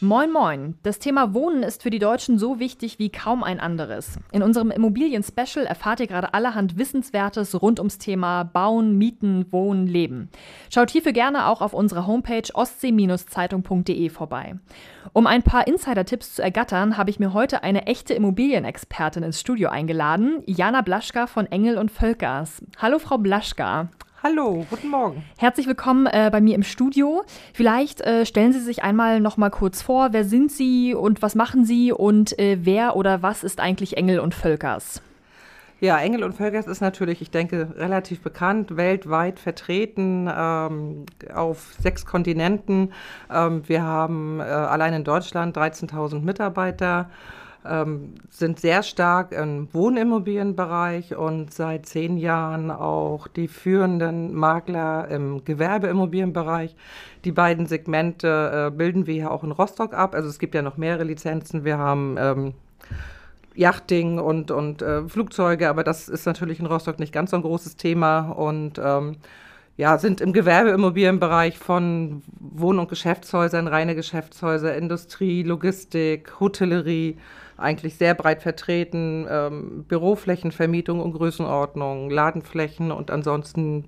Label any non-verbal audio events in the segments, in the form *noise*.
Moin Moin. Das Thema Wohnen ist für die Deutschen so wichtig wie kaum ein anderes. In unserem Immobilien-Special erfahrt ihr gerade allerhand Wissenswertes rund ums Thema Bauen, Mieten, Wohnen, Leben. Schaut hierfür gerne auch auf unserer Homepage ostsee-zeitung.de vorbei. Um ein paar Insider-Tipps zu ergattern, habe ich mir heute eine echte Immobilienexpertin ins Studio eingeladen, Jana Blaschka von Engel und Völkers. Hallo Frau Blaschka. Hallo, guten Morgen. Herzlich willkommen äh, bei mir im Studio. Vielleicht äh, stellen Sie sich einmal noch mal kurz vor, wer sind Sie und was machen Sie und äh, wer oder was ist eigentlich Engel und Völkers? Ja, Engel und Völkers ist natürlich, ich denke, relativ bekannt, weltweit vertreten ähm, auf sechs Kontinenten. Ähm, wir haben äh, allein in Deutschland 13.000 Mitarbeiter ähm, sind sehr stark im Wohnimmobilienbereich und seit zehn Jahren auch die führenden Makler im Gewerbeimmobilienbereich. Die beiden Segmente äh, bilden wir ja auch in Rostock ab. Also es gibt ja noch mehrere Lizenzen. Wir haben ähm, Yachting und, und äh, Flugzeuge, aber das ist natürlich in Rostock nicht ganz so ein großes Thema und ähm, ja, sind im Gewerbeimmobilienbereich von Wohn- und Geschäftshäusern, reine Geschäftshäuser, Industrie, Logistik, Hotellerie, eigentlich sehr breit vertreten. Ähm, Büroflächenvermietung und Größenordnung, Ladenflächen und ansonsten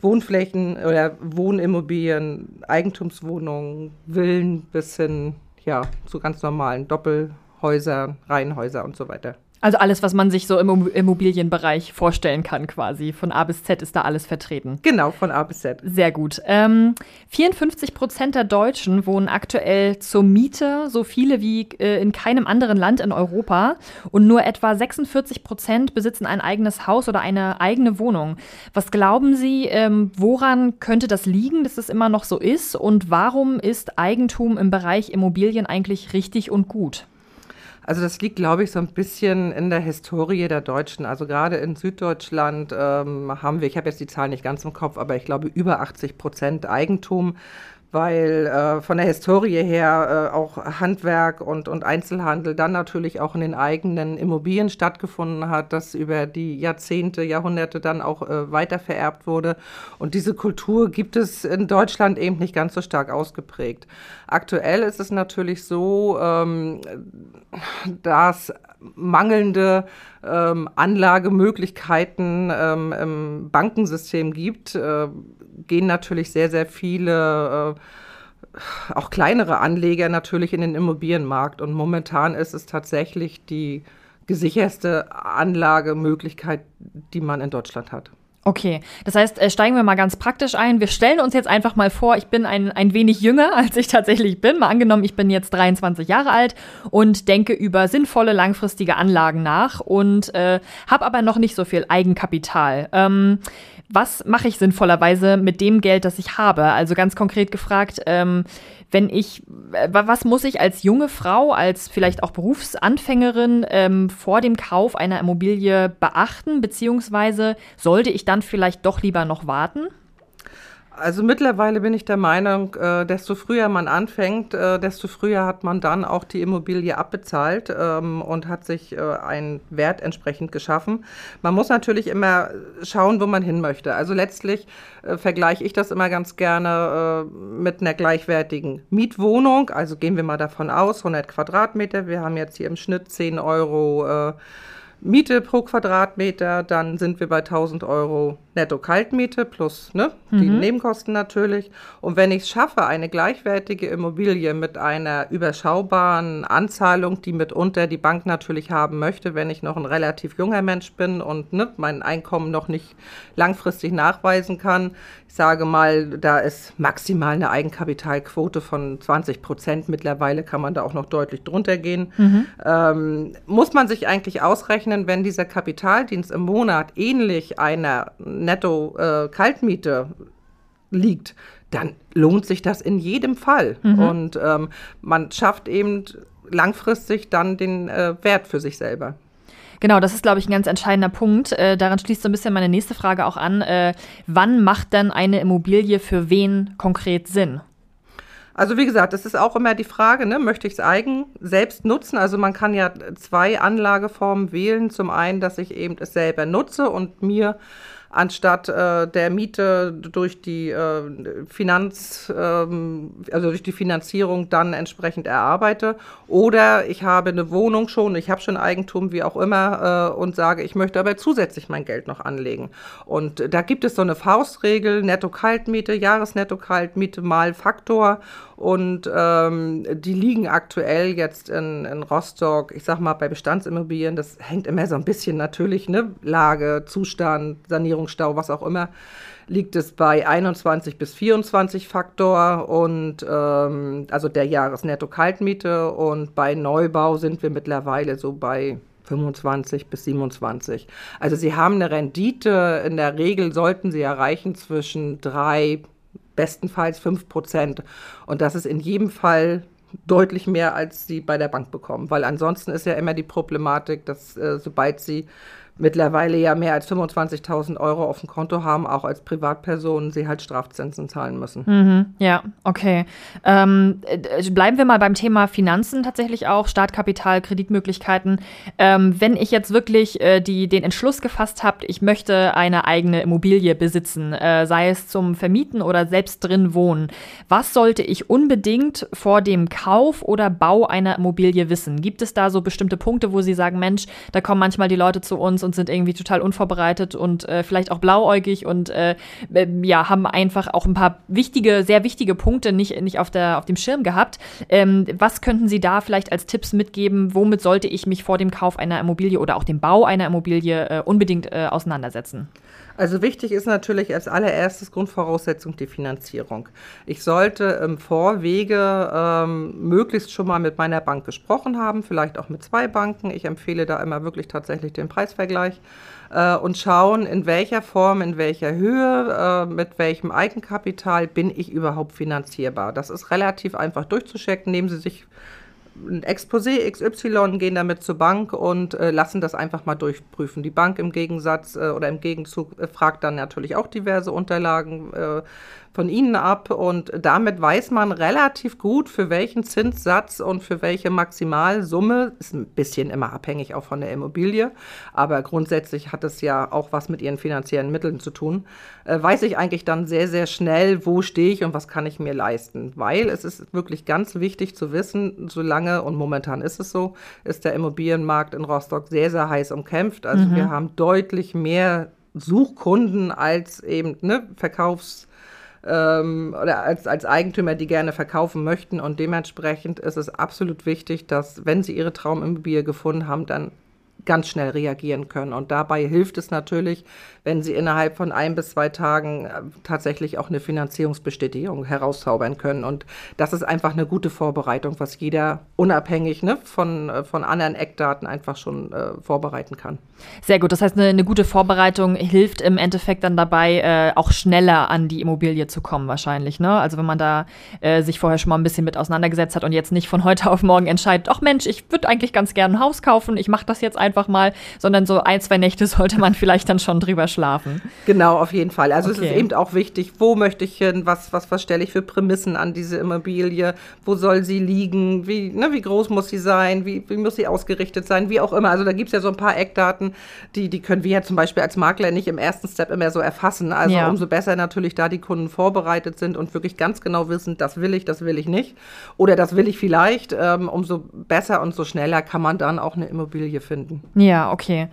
Wohnflächen oder Wohnimmobilien, Eigentumswohnungen, Villen bis hin ja, zu ganz normalen Doppelhäusern, Reihenhäuser und so weiter. Also alles, was man sich so im Immobilienbereich vorstellen kann, quasi. Von A bis Z ist da alles vertreten. Genau, von A bis Z. Sehr gut. Ähm, 54 Prozent der Deutschen wohnen aktuell zur Miete, so viele wie äh, in keinem anderen Land in Europa. Und nur etwa 46 Prozent besitzen ein eigenes Haus oder eine eigene Wohnung. Was glauben Sie, ähm, woran könnte das liegen, dass es immer noch so ist? Und warum ist Eigentum im Bereich Immobilien eigentlich richtig und gut? Also das liegt, glaube ich, so ein bisschen in der Historie der Deutschen. Also gerade in Süddeutschland ähm, haben wir, ich habe jetzt die Zahl nicht ganz im Kopf, aber ich glaube über 80 Prozent Eigentum weil äh, von der Historie her äh, auch Handwerk und, und Einzelhandel dann natürlich auch in den eigenen Immobilien stattgefunden hat, das über die Jahrzehnte, Jahrhunderte dann auch äh, weiter wurde. Und diese Kultur gibt es in Deutschland eben nicht ganz so stark ausgeprägt. Aktuell ist es natürlich so, ähm, dass mangelnde ähm, Anlagemöglichkeiten ähm, im Bankensystem gibt, äh, gehen natürlich sehr, sehr viele äh, auch kleinere Anleger natürlich in den Immobilienmarkt. Und momentan ist es tatsächlich die gesicherste Anlagemöglichkeit, die man in Deutschland hat. Okay, das heißt, äh, steigen wir mal ganz praktisch ein. Wir stellen uns jetzt einfach mal vor, ich bin ein, ein wenig jünger, *laughs* als ich tatsächlich bin. Mal angenommen, ich bin jetzt 23 Jahre alt und denke über sinnvolle langfristige Anlagen nach und äh, habe aber noch nicht so viel Eigenkapital. Ähm, was mache ich sinnvollerweise mit dem Geld, das ich habe? Also ganz konkret gefragt, ähm, wenn ich, äh, was muss ich als junge Frau, als vielleicht auch Berufsanfängerin ähm, vor dem Kauf einer Immobilie beachten, beziehungsweise sollte ich dann vielleicht doch lieber noch warten? Also mittlerweile bin ich der Meinung, äh, desto früher man anfängt, äh, desto früher hat man dann auch die Immobilie abbezahlt ähm, und hat sich äh, einen Wert entsprechend geschaffen. Man muss natürlich immer schauen, wo man hin möchte. Also letztlich äh, vergleiche ich das immer ganz gerne äh, mit einer gleichwertigen Mietwohnung. Also gehen wir mal davon aus, 100 Quadratmeter. Wir haben jetzt hier im Schnitt 10 Euro äh, Miete pro Quadratmeter, dann sind wir bei 1000 Euro Netto-Kaltmiete plus ne, mhm. die Nebenkosten natürlich. Und wenn ich es schaffe, eine gleichwertige Immobilie mit einer überschaubaren Anzahlung, die mitunter die Bank natürlich haben möchte, wenn ich noch ein relativ junger Mensch bin und ne, mein Einkommen noch nicht langfristig nachweisen kann, ich sage mal, da ist maximal eine Eigenkapitalquote von 20 Prozent. Mittlerweile kann man da auch noch deutlich drunter gehen. Mhm. Ähm, muss man sich eigentlich ausrechnen, wenn dieser Kapitaldienst im Monat ähnlich einer Netto-Kaltmiete äh, liegt, dann lohnt sich das in jedem Fall. Mhm. Und ähm, man schafft eben langfristig dann den äh, Wert für sich selber. Genau, das ist, glaube ich, ein ganz entscheidender Punkt. Äh, daran schließt so ein bisschen meine nächste Frage auch an. Äh, wann macht denn eine Immobilie für wen konkret Sinn? Also wie gesagt, das ist auch immer die Frage, ne, möchte ich es eigen selbst nutzen? Also man kann ja zwei Anlageformen wählen. Zum einen, dass ich eben es selber nutze und mir anstatt äh, der Miete durch die äh, Finanz, ähm, also durch die Finanzierung dann entsprechend erarbeite. Oder ich habe eine Wohnung schon, ich habe schon Eigentum, wie auch immer, äh, und sage, ich möchte aber zusätzlich mein Geld noch anlegen. Und da gibt es so eine Faustregel, Netto-Kaltmiete, Jahresnetto-Kaltmiete mal Faktor. Und ähm, die liegen aktuell jetzt in, in Rostock, ich sag mal, bei Bestandsimmobilien, das hängt immer so ein bisschen natürlich, ne, Lage, Zustand, Sanierungsstau, was auch immer, liegt es bei 21 bis 24 Faktor. Und ähm, also der Jahresnetto-Kaltmiete. Und bei Neubau sind wir mittlerweile so bei 25 bis 27. Also Sie haben eine Rendite, in der Regel sollten Sie erreichen zwischen drei bestenfalls 5 Prozent. Und das ist in jedem Fall deutlich mehr, als sie bei der Bank bekommen. Weil ansonsten ist ja immer die Problematik, dass äh, sobald sie mittlerweile ja mehr als 25.000 Euro auf dem Konto haben, auch als Privatpersonen, sie halt Strafzinsen zahlen müssen. Mhm, ja, okay. Ähm, äh, bleiben wir mal beim Thema Finanzen tatsächlich auch, Startkapital, Kreditmöglichkeiten. Ähm, wenn ich jetzt wirklich äh, die, den Entschluss gefasst habe, ich möchte eine eigene Immobilie besitzen, äh, sei es zum Vermieten oder selbst drin wohnen, was sollte ich unbedingt vor dem Kauf oder Bau einer Immobilie wissen? Gibt es da so bestimmte Punkte, wo Sie sagen, Mensch, da kommen manchmal die Leute zu uns und sind irgendwie total unvorbereitet und äh, vielleicht auch blauäugig und äh, ähm, ja, haben einfach auch ein paar wichtige, sehr wichtige Punkte nicht, nicht auf, der, auf dem Schirm gehabt. Ähm, was könnten Sie da vielleicht als Tipps mitgeben? Womit sollte ich mich vor dem Kauf einer Immobilie oder auch dem Bau einer Immobilie äh, unbedingt äh, auseinandersetzen? Also wichtig ist natürlich als allererstes Grundvoraussetzung die Finanzierung. Ich sollte im Vorwege ähm, möglichst schon mal mit meiner Bank gesprochen haben, vielleicht auch mit zwei Banken. Ich empfehle da immer wirklich tatsächlich den Preisvergleich äh, und schauen, in welcher Form, in welcher Höhe, äh, mit welchem Eigenkapital bin ich überhaupt finanzierbar. Das ist relativ einfach durchzuchecken. Nehmen Sie sich ein Exposé XY, gehen damit zur Bank und äh, lassen das einfach mal durchprüfen. Die Bank im Gegensatz äh, oder im Gegenzug äh, fragt dann natürlich auch diverse Unterlagen äh, von Ihnen ab und damit weiß man relativ gut, für welchen Zinssatz und für welche Maximalsumme, ist ein bisschen immer abhängig auch von der Immobilie, aber grundsätzlich hat es ja auch was mit Ihren finanziellen Mitteln zu tun, äh, weiß ich eigentlich dann sehr, sehr schnell, wo stehe ich und was kann ich mir leisten, weil es ist wirklich ganz wichtig zu wissen, solange, und momentan ist es so, ist der Immobilienmarkt in Rostock sehr, sehr heiß umkämpft. Also mhm. wir haben deutlich mehr Suchkunden als eben ne, Verkaufs- ähm, oder als, als Eigentümer, die gerne verkaufen möchten. Und dementsprechend ist es absolut wichtig, dass, wenn sie ihre Traumimmobilie gefunden haben, dann ganz schnell reagieren können. Und dabei hilft es natürlich, wenn sie innerhalb von ein bis zwei Tagen äh, tatsächlich auch eine Finanzierungsbestätigung herauszaubern können. Und das ist einfach eine gute Vorbereitung, was jeder unabhängig ne, von, äh, von anderen Eckdaten einfach schon äh, vorbereiten kann. Sehr gut. Das heißt, eine, eine, gute Vorbereitung hilft im Endeffekt dann dabei, äh, auch schneller an die Immobilie zu kommen, wahrscheinlich. Ne? Also wenn man da äh, sich vorher schon mal ein bisschen mit auseinandergesetzt hat und jetzt nicht von heute auf morgen entscheidet, ach Mensch, ich würde eigentlich ganz gerne ein Haus kaufen, ich mache das jetzt einfach mal, sondern so ein, zwei Nächte *laughs* sollte man vielleicht dann schon drüber schlafen. Genau, auf jeden Fall. Also okay. es ist eben auch wichtig, wo möchte ich hin, was, was, was stelle ich für Prämissen an diese Immobilie, wo soll sie liegen, wie, ne, wie groß muss sie sein, wie, wie muss sie ausgerichtet sein, wie auch immer. Also da gibt es ja so ein paar Eckdaten, die, die können wir ja zum Beispiel als Makler nicht im ersten Step immer so erfassen. Also ja. umso besser natürlich da die Kunden vorbereitet sind und wirklich ganz genau wissen, das will ich, das will ich nicht. Oder das will ich vielleicht, ähm, umso besser und so schneller kann man dann auch eine Immobilie finden. Ja, okay.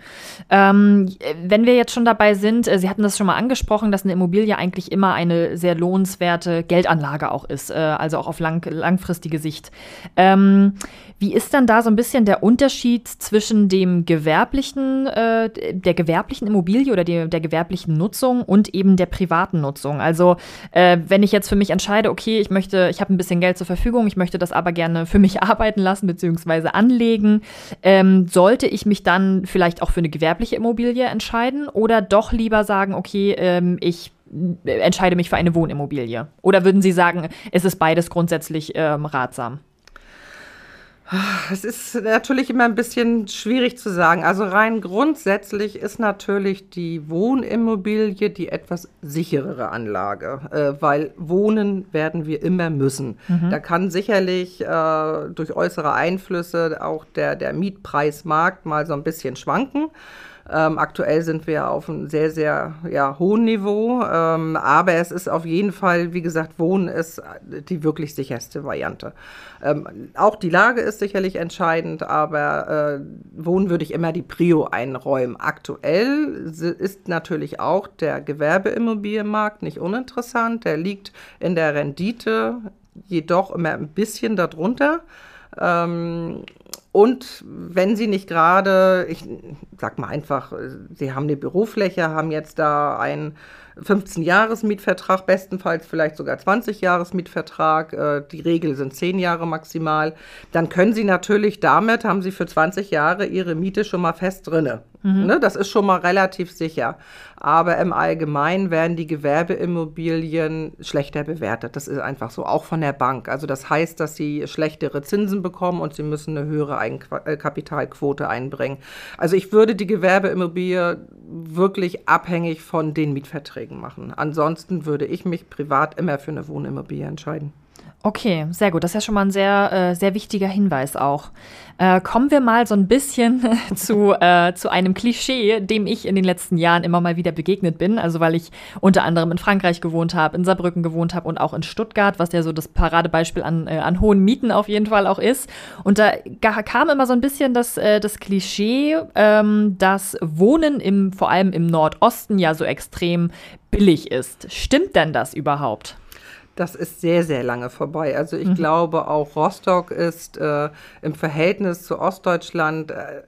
Ähm, wenn wir jetzt schon dabei sind, äh, Sie hatten das schon mal angesprochen, dass eine Immobilie eigentlich immer eine sehr lohnenswerte Geldanlage auch ist, äh, also auch auf lang, langfristige Sicht. Ähm, wie ist dann da so ein bisschen der Unterschied zwischen dem gewerblichen, äh, der gewerblichen Immobilie oder der, der gewerblichen Nutzung und eben der privaten Nutzung? Also äh, wenn ich jetzt für mich entscheide, okay, ich möchte, ich habe ein bisschen Geld zur Verfügung, ich möchte das aber gerne für mich *laughs* arbeiten lassen bzw. anlegen, ähm, sollte ich mich dann vielleicht auch für eine gewerbliche Immobilie entscheiden oder doch lieber sagen, okay, ähm, ich entscheide mich für eine Wohnimmobilie? Oder würden Sie sagen, es ist beides grundsätzlich ähm, ratsam? Es ist natürlich immer ein bisschen schwierig zu sagen. Also rein grundsätzlich ist natürlich die Wohnimmobilie die etwas sicherere Anlage, äh, weil wohnen werden wir immer müssen. Mhm. Da kann sicherlich äh, durch äußere Einflüsse auch der, der Mietpreismarkt mal so ein bisschen schwanken. Ähm, aktuell sind wir auf einem sehr, sehr ja, hohen Niveau. Ähm, aber es ist auf jeden Fall, wie gesagt, Wohnen ist die wirklich sicherste Variante. Ähm, auch die Lage ist sicherlich entscheidend, aber äh, Wohnen würde ich immer die Prio einräumen. Aktuell ist natürlich auch der Gewerbeimmobilienmarkt nicht uninteressant. Der liegt in der Rendite jedoch immer ein bisschen darunter. Ähm, und wenn Sie nicht gerade, ich sag mal einfach, Sie haben eine Bürofläche, haben jetzt da einen 15-Jahres-Mietvertrag, bestenfalls vielleicht sogar 20-Jahres-Mietvertrag, äh, die Regel sind 10 Jahre maximal, dann können Sie natürlich damit, haben Sie für 20 Jahre Ihre Miete schon mal fest drinne. Mhm. Ne, das ist schon mal relativ sicher. Aber im Allgemeinen werden die Gewerbeimmobilien schlechter bewertet. Das ist einfach so, auch von der Bank. Also das heißt, dass sie schlechtere Zinsen bekommen und sie müssen eine höhere Eigenkapitalquote einbringen. Also ich würde die Gewerbeimmobilie wirklich abhängig von den Mietverträgen machen. Ansonsten würde ich mich privat immer für eine Wohnimmobilie entscheiden. Okay, sehr gut. Das ist ja schon mal ein sehr, äh, sehr wichtiger Hinweis auch. Äh, kommen wir mal so ein bisschen *laughs* zu, äh, zu einem Klischee, dem ich in den letzten Jahren immer mal wieder begegnet bin. Also weil ich unter anderem in Frankreich gewohnt habe, in Saarbrücken gewohnt habe und auch in Stuttgart, was ja so das Paradebeispiel an, äh, an hohen Mieten auf jeden Fall auch ist. Und da kam immer so ein bisschen das, äh, das Klischee, ähm, dass Wohnen im, vor allem im Nordosten ja so extrem billig ist. Stimmt denn das überhaupt? Das ist sehr, sehr lange vorbei. Also ich mhm. glaube, auch Rostock ist äh, im Verhältnis zu Ostdeutschland äh,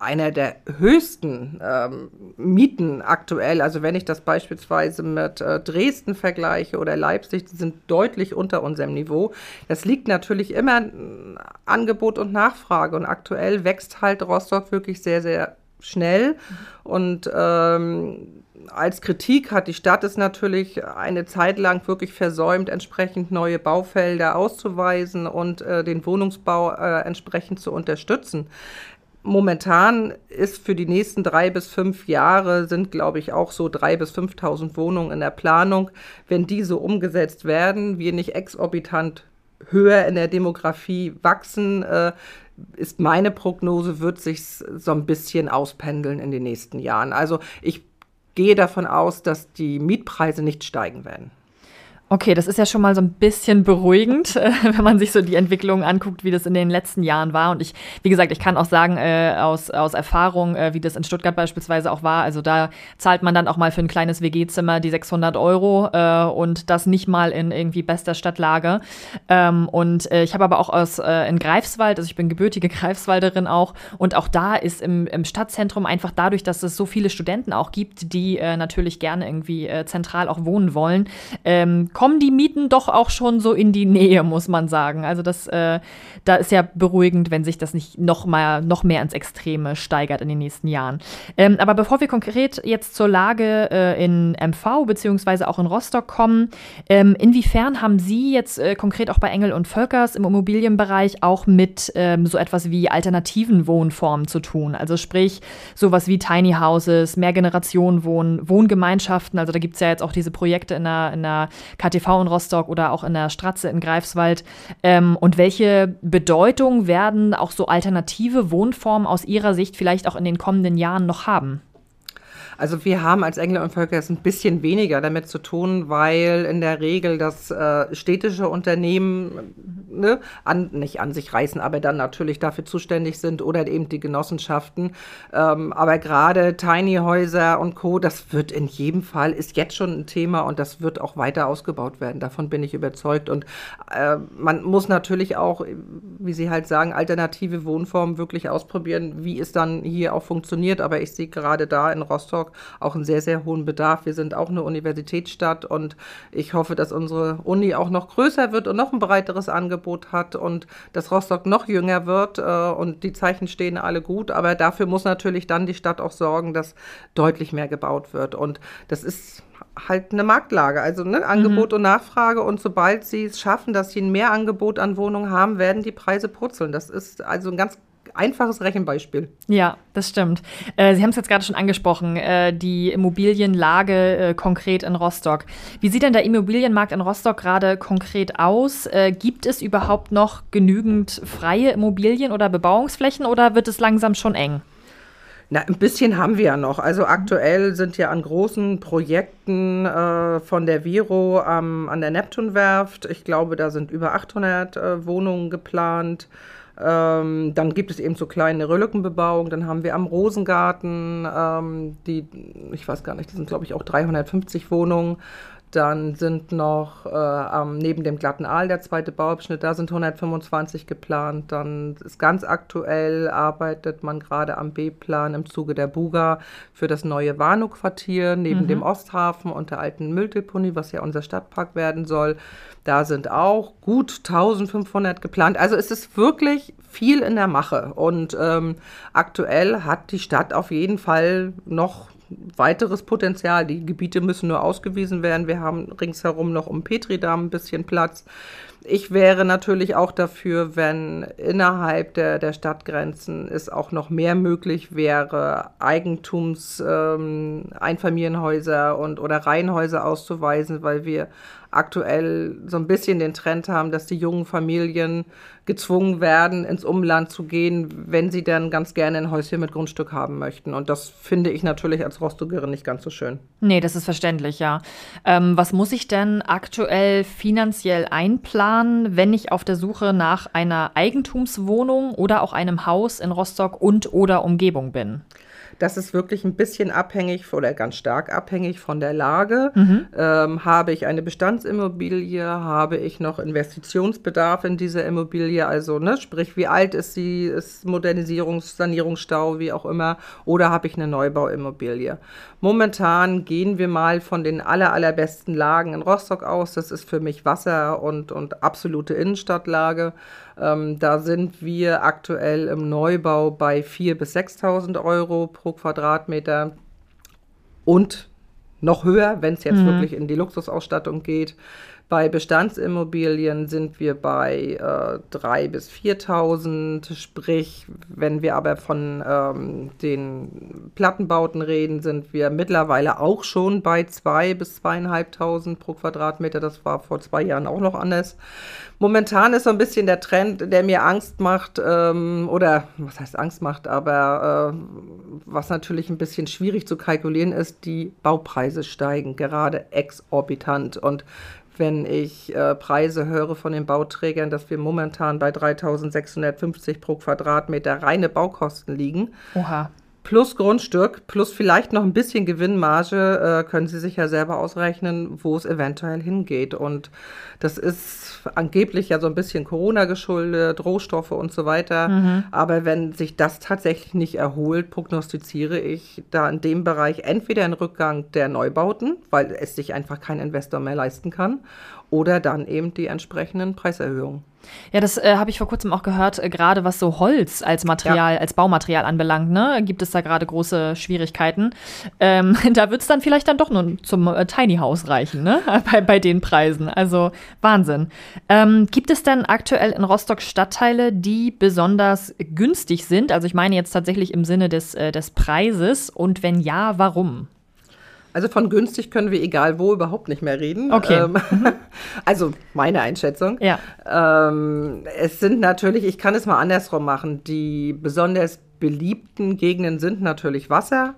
einer der höchsten ähm, Mieten aktuell. Also wenn ich das beispielsweise mit äh, Dresden vergleiche oder Leipzig, die sind deutlich unter unserem Niveau. Das liegt natürlich immer an Angebot und Nachfrage. Und aktuell wächst halt Rostock wirklich sehr, sehr schnell. Mhm. Und ähm, als Kritik hat die Stadt es natürlich eine Zeit lang wirklich versäumt, entsprechend neue Baufelder auszuweisen und äh, den Wohnungsbau äh, entsprechend zu unterstützen. Momentan ist für die nächsten drei bis fünf Jahre sind, glaube ich, auch so drei bis 5.000 Wohnungen in der Planung. Wenn diese umgesetzt werden, wir nicht exorbitant höher in der Demografie wachsen, äh, ist meine Prognose, wird sich so ein bisschen auspendeln in den nächsten Jahren. Also ich gehe davon aus, dass die Mietpreise nicht steigen werden. Okay, das ist ja schon mal so ein bisschen beruhigend, äh, *laughs* wenn man sich so die Entwicklung anguckt, wie das in den letzten Jahren war. Und ich, wie gesagt, ich kann auch sagen äh, aus, aus Erfahrung, äh, wie das in Stuttgart beispielsweise auch war. Also da zahlt man dann auch mal für ein kleines WG-Zimmer die 600 Euro äh, und das nicht mal in irgendwie bester Stadtlage. Ähm, und äh, ich habe aber auch aus äh, in Greifswald, also ich bin gebürtige *laughs* Greifswalderin auch, und auch da ist im, im Stadtzentrum einfach dadurch, dass es so viele Studenten auch gibt, die natürlich gerne irgendwie zentral auch wohnen wollen, ähm, kommen die Mieten doch auch schon so in die Nähe, muss man sagen. Also das, äh, da ist ja beruhigend, wenn sich das nicht noch mal noch mehr ans Extreme steigert in den nächsten Jahren. Ähm, aber bevor wir konkret jetzt zur Lage äh, in MV beziehungsweise auch in Rostock kommen, ähm, inwiefern haben Sie jetzt äh, konkret auch bei Engel und Völkers im Immobilienbereich auch mit ähm, so etwas wie alternativen Wohnformen zu tun? Also sprich sowas wie Tiny Houses, Mehrgenerationenwohnen, Wohngemeinschaften. Also da gibt es ja jetzt auch diese Projekte in der, in der KTV in Rostock oder auch in der Stratze in Greifswald? Ähm, und welche Bedeutung werden auch so alternative Wohnformen aus Ihrer Sicht vielleicht auch in den kommenden Jahren noch haben? Also wir haben als Engler und Völker ein bisschen weniger damit zu tun, weil in der Regel das äh, städtische Unternehmen ne, an, nicht an sich reißen, aber dann natürlich dafür zuständig sind oder eben die Genossenschaften. Ähm, aber gerade Tiny Häuser und Co., das wird in jedem Fall, ist jetzt schon ein Thema und das wird auch weiter ausgebaut werden. Davon bin ich überzeugt. Und äh, man muss natürlich auch, wie Sie halt sagen, alternative Wohnformen wirklich ausprobieren, wie es dann hier auch funktioniert. Aber ich sehe gerade da in Rostock Rostock auch einen sehr, sehr hohen Bedarf. Wir sind auch eine Universitätsstadt und ich hoffe, dass unsere Uni auch noch größer wird und noch ein breiteres Angebot hat und dass Rostock noch jünger wird. Äh, und die Zeichen stehen alle gut. Aber dafür muss natürlich dann die Stadt auch sorgen, dass deutlich mehr gebaut wird. Und das ist halt eine Marktlage, also ne, Angebot mhm. und Nachfrage. Und sobald sie es schaffen, dass sie ein Mehrangebot an Wohnungen haben, werden die Preise purzeln. Das ist also ein ganz einfaches Rechenbeispiel. Ja, das stimmt. Äh, Sie haben es jetzt gerade schon angesprochen, äh, die Immobilienlage äh, konkret in Rostock. Wie sieht denn der Immobilienmarkt in Rostock gerade konkret aus? Äh, gibt es überhaupt noch genügend freie Immobilien oder Bebauungsflächen oder wird es langsam schon eng? Na, ein bisschen haben wir ja noch. Also aktuell sind ja an großen Projekten äh, von der Viro ähm, an der Neptunwerft, ich glaube, da sind über 800 äh, Wohnungen geplant. Ähm, dann gibt es eben so kleine Röllückenbebauung. Dann haben wir am Rosengarten, ähm, die, ich weiß gar nicht, die sind glaube ich auch 350 Wohnungen. Dann sind noch äh, neben dem glatten Aal der zweite Bauabschnitt, da sind 125 geplant. Dann ist ganz aktuell, arbeitet man gerade am B-Plan im Zuge der Buga für das neue Warnow-Quartier neben mhm. dem Osthafen und der alten Mülldeponie, was ja unser Stadtpark werden soll. Da sind auch gut 1500 geplant. Also es ist wirklich viel in der Mache. Und ähm, aktuell hat die Stadt auf jeden Fall noch weiteres Potenzial. Die Gebiete müssen nur ausgewiesen werden. Wir haben ringsherum noch um Petridam ein bisschen Platz. Ich wäre natürlich auch dafür, wenn innerhalb der, der Stadtgrenzen es auch noch mehr möglich wäre, Eigentums, ähm, und oder Reihenhäuser auszuweisen, weil wir aktuell so ein bisschen den Trend haben, dass die jungen Familien gezwungen werden, ins Umland zu gehen, wenn sie dann ganz gerne ein Häuschen mit Grundstück haben möchten. Und das finde ich natürlich als Rostogerin nicht ganz so schön. Nee, das ist verständlich, ja. Ähm, was muss ich denn aktuell finanziell einplanen, wenn ich auf der Suche nach einer Eigentumswohnung oder auch einem Haus in Rostock und oder Umgebung bin? Das ist wirklich ein bisschen abhängig oder ganz stark abhängig von der Lage. Mhm. Ähm, habe ich eine Bestandsimmobilie? Habe ich noch Investitionsbedarf in dieser Immobilie? Also, ne, sprich, wie alt ist sie? Ist Modernisierungs-, Sanierungsstau, wie auch immer? Oder habe ich eine Neubauimmobilie? Momentan gehen wir mal von den aller, allerbesten Lagen in Rostock aus. Das ist für mich Wasser und, und absolute Innenstadtlage. Ähm, da sind wir aktuell im Neubau bei 4.000 bis 6.000 Euro pro Quadratmeter und noch höher, wenn es jetzt mhm. wirklich in die Luxusausstattung geht. Bei Bestandsimmobilien sind wir bei äh, 3.000 bis 4.000, sprich, wenn wir aber von ähm, den Plattenbauten reden, sind wir mittlerweile auch schon bei 2.000 bis 2.500 pro Quadratmeter. Das war vor zwei Jahren auch noch anders. Momentan ist so ein bisschen der Trend, der mir Angst macht, ähm, oder was heißt Angst macht, aber äh, was natürlich ein bisschen schwierig zu kalkulieren ist, die Baupreise steigen gerade exorbitant. Und wenn ich äh, Preise höre von den Bauträgern, dass wir momentan bei 3650 pro Quadratmeter reine Baukosten liegen. Oha. Plus Grundstück, plus vielleicht noch ein bisschen Gewinnmarge, äh, können Sie sich ja selber ausrechnen, wo es eventuell hingeht. Und das ist angeblich ja so ein bisschen Corona geschuldet, Rohstoffe und so weiter. Mhm. Aber wenn sich das tatsächlich nicht erholt, prognostiziere ich da in dem Bereich entweder einen Rückgang der Neubauten, weil es sich einfach kein Investor mehr leisten kann, oder dann eben die entsprechenden Preiserhöhungen. Ja, das äh, habe ich vor kurzem auch gehört, äh, gerade was so Holz als Material, ja. als Baumaterial anbelangt, ne, gibt es da gerade große Schwierigkeiten. Ähm, *laughs* da wird es dann vielleicht dann doch nur zum äh, Tiny House reichen, ne? *laughs* bei, bei den Preisen. Also Wahnsinn. Ähm, gibt es denn aktuell in Rostock Stadtteile, die besonders günstig sind? Also ich meine jetzt tatsächlich im Sinne des, äh, des Preises und wenn ja, warum? Also von günstig können wir egal wo überhaupt nicht mehr reden. Okay. Ähm, mhm. *laughs* also meine Einschätzung. Ja. Ähm, es sind natürlich, ich kann es mal andersrum machen, die besonders beliebten Gegenden sind natürlich Wasser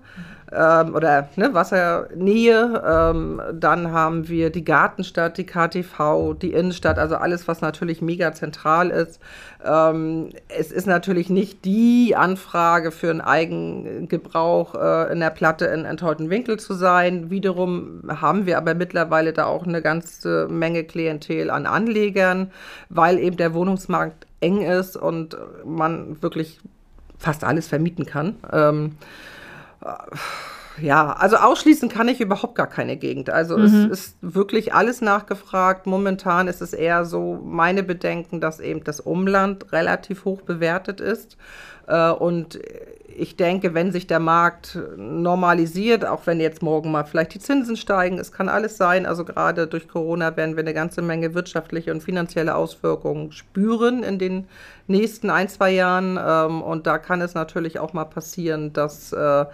ähm, oder ne, Wassernähe. Ähm, dann haben wir die Gartenstadt, die KTV, die Innenstadt, also alles, was natürlich mega zentral ist. Ähm, es ist natürlich nicht die Anfrage für einen Eigengebrauch äh, in der Platte in enttäuten Winkel zu sein. Wiederum haben wir aber mittlerweile da auch eine ganze Menge Klientel an Anlegern, weil eben der Wohnungsmarkt eng ist und man wirklich fast alles vermieten kann. Ähm, ja, also ausschließen kann ich überhaupt gar keine Gegend. Also mhm. es ist wirklich alles nachgefragt. Momentan ist es eher so meine Bedenken, dass eben das Umland relativ hoch bewertet ist. Äh, und ich denke, wenn sich der Markt normalisiert, auch wenn jetzt morgen mal vielleicht die Zinsen steigen, es kann alles sein. Also gerade durch Corona werden wir eine ganze Menge wirtschaftliche und finanzielle Auswirkungen spüren in den nächsten ein, zwei Jahren. Ähm, und da kann es natürlich auch mal passieren, dass äh,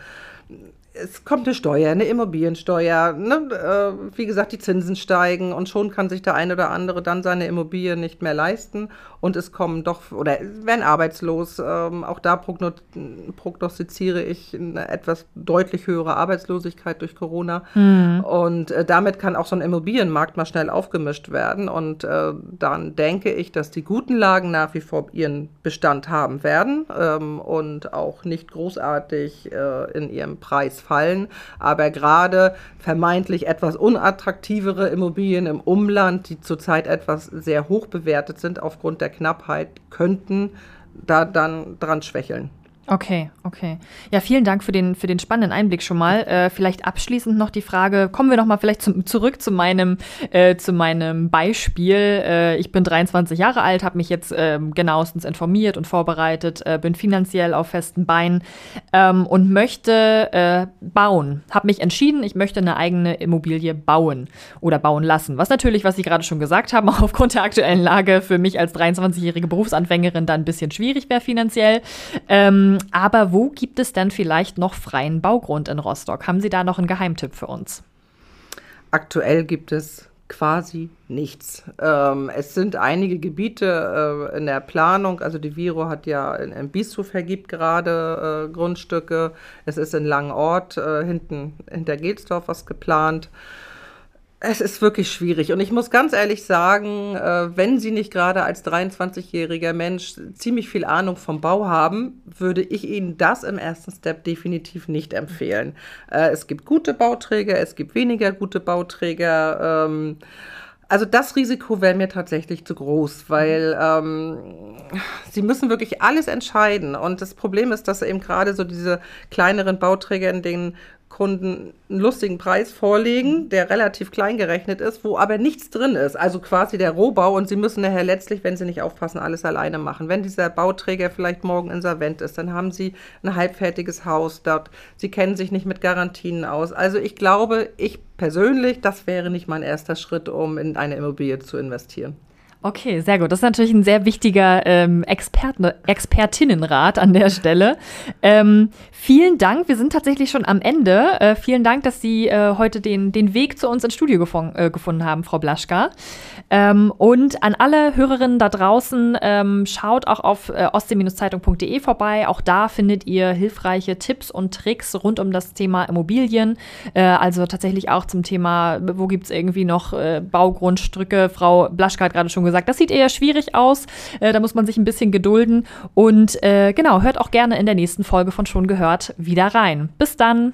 es kommt eine Steuer, eine Immobiliensteuer. Ne? Äh, wie gesagt, die Zinsen steigen und schon kann sich der eine oder andere dann seine Immobilie nicht mehr leisten. Und es kommen doch, oder werden arbeitslos. Ähm, auch da prognostiziere ich eine etwas deutlich höhere Arbeitslosigkeit durch Corona. Mhm. Und äh, damit kann auch so ein Immobilienmarkt mal schnell aufgemischt werden. Und äh, dann denke ich, dass die guten Lagen nach wie vor ihren Bestand haben werden ähm, und auch nicht großartig in ihrem Preis fallen. Aber gerade vermeintlich etwas unattraktivere Immobilien im Umland, die zurzeit etwas sehr hoch bewertet sind aufgrund der Knappheit, könnten da dann dran schwächeln. Okay, okay. Ja, vielen Dank für den, für den spannenden Einblick schon mal. Äh, vielleicht abschließend noch die Frage, kommen wir noch mal vielleicht zum, zurück zu meinem, äh, zu meinem Beispiel. Äh, ich bin 23 Jahre alt, habe mich jetzt ähm, genauestens informiert und vorbereitet, äh, bin finanziell auf festen Beinen ähm, und möchte äh, bauen. Habe mich entschieden, ich möchte eine eigene Immobilie bauen oder bauen lassen. Was natürlich, was Sie gerade schon gesagt haben, *laughs* auch aufgrund der aktuellen Lage für mich als 23-jährige Berufsanfängerin dann ein bisschen schwierig wäre finanziell. Ähm, aber wo gibt es denn vielleicht noch freien Baugrund in Rostock? Haben Sie da noch einen Geheimtipp für uns? Aktuell gibt es quasi nichts. Ähm, es sind einige Gebiete äh, in der Planung, also die Viro hat ja in, in Bischof vergibt gerade äh, Grundstücke. Es ist in Langenort äh, hinten hinter Gelsdorf was geplant. Es ist wirklich schwierig. Und ich muss ganz ehrlich sagen, äh, wenn Sie nicht gerade als 23-jähriger Mensch ziemlich viel Ahnung vom Bau haben, würde ich Ihnen das im ersten Step definitiv nicht empfehlen. Äh, es gibt gute Bauträger, es gibt weniger gute Bauträger. Ähm, also das Risiko wäre mir tatsächlich zu groß, weil ähm, sie müssen wirklich alles entscheiden. Und das Problem ist, dass eben gerade so diese kleineren Bauträger, in denen Kunden einen lustigen Preis vorlegen, der relativ klein gerechnet ist, wo aber nichts drin ist. Also quasi der Rohbau und sie müssen nachher letztlich, wenn sie nicht aufpassen, alles alleine machen. Wenn dieser Bauträger vielleicht morgen insolvent ist, dann haben sie ein halbfertiges Haus dort. Sie kennen sich nicht mit Garantien aus. Also ich glaube, ich persönlich, das wäre nicht mein erster Schritt, um in eine Immobilie zu investieren. Okay, sehr gut. Das ist natürlich ein sehr wichtiger ähm, Experten, Expertinnenrat an der Stelle. Ähm, vielen Dank. Wir sind tatsächlich schon am Ende. Äh, vielen Dank, dass Sie äh, heute den, den Weg zu uns ins Studio gefon, äh, gefunden haben, Frau Blaschka. Ähm, und an alle Hörerinnen da draußen, ähm, schaut auch auf äh, ostsee-zeitung.de vorbei. Auch da findet ihr hilfreiche Tipps und Tricks rund um das Thema Immobilien. Äh, also tatsächlich auch zum Thema, wo gibt es irgendwie noch äh, Baugrundstücke. Frau Blaschka hat gerade schon gesagt. Das sieht eher schwierig aus. Äh, da muss man sich ein bisschen gedulden. Und genau, hört auch gerne in der nächsten Folge von Schon gehört wieder rein. Bis dann.